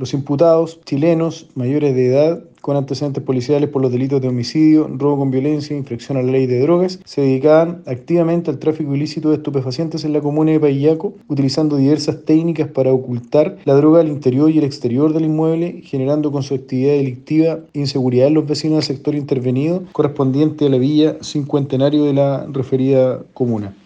Los imputados chilenos mayores de edad con antecedentes policiales por los delitos de homicidio, robo con violencia, infracción a la ley de drogas, se dedicaban activamente al tráfico ilícito de estupefacientes en la comuna de Payaco, utilizando diversas técnicas para ocultar la droga al interior y el exterior del inmueble, generando con su actividad delictiva inseguridad en los vecinos del sector intervenido correspondiente a la villa cincuentenario de la referida comuna.